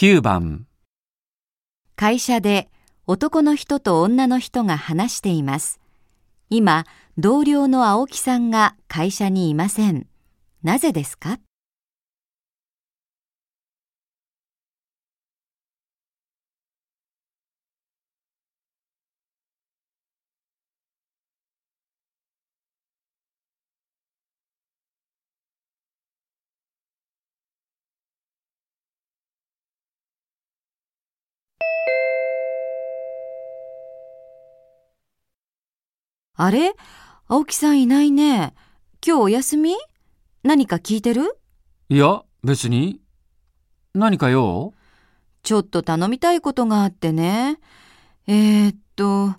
9番、会社で男の人と女の人が話しています。今、同僚の青木さんが会社にいません。なぜですか？あれ？青木さんいないね。今日お休み？何か聞いてる？いや、別に。何か用ちょっと頼みたいことがあってね。えー、っと、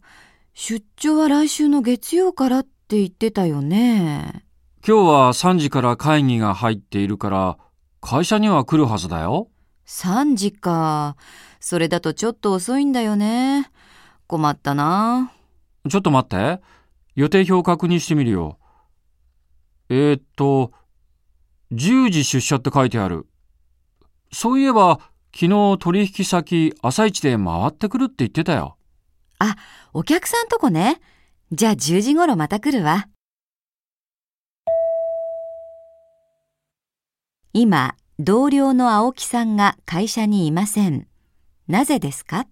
出張は来週の月曜からって言ってたよね。今日は3時から会議が入っているから、会社には来るはずだよ。3時か。それだとちょっと遅いんだよね。困ったな。ちょっと待って。予定表を確認してみるよ。えー、っと、10時出社って書いてある。そういえば、昨日取引先朝一で回ってくるって言ってたよ。あ、お客さんとこね。じゃあ10時頃また来るわ。今、同僚の青木さんが会社にいません。なぜですか？